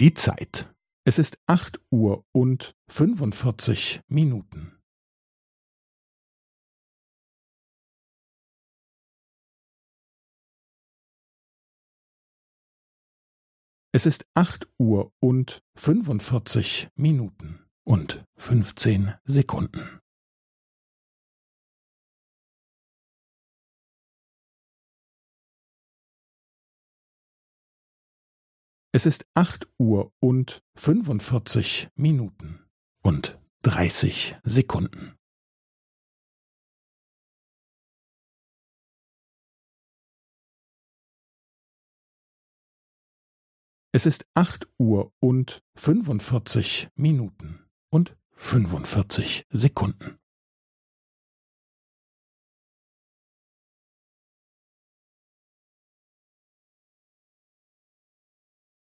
Die Zeit. Es ist acht Uhr und fünfundvierzig Minuten. Es ist acht Uhr und fünfundvierzig Minuten und fünfzehn Sekunden. Es ist acht Uhr und fünfundvierzig Minuten und dreißig Sekunden. Es ist acht Uhr und fünfundvierzig Minuten und fünfundvierzig Sekunden.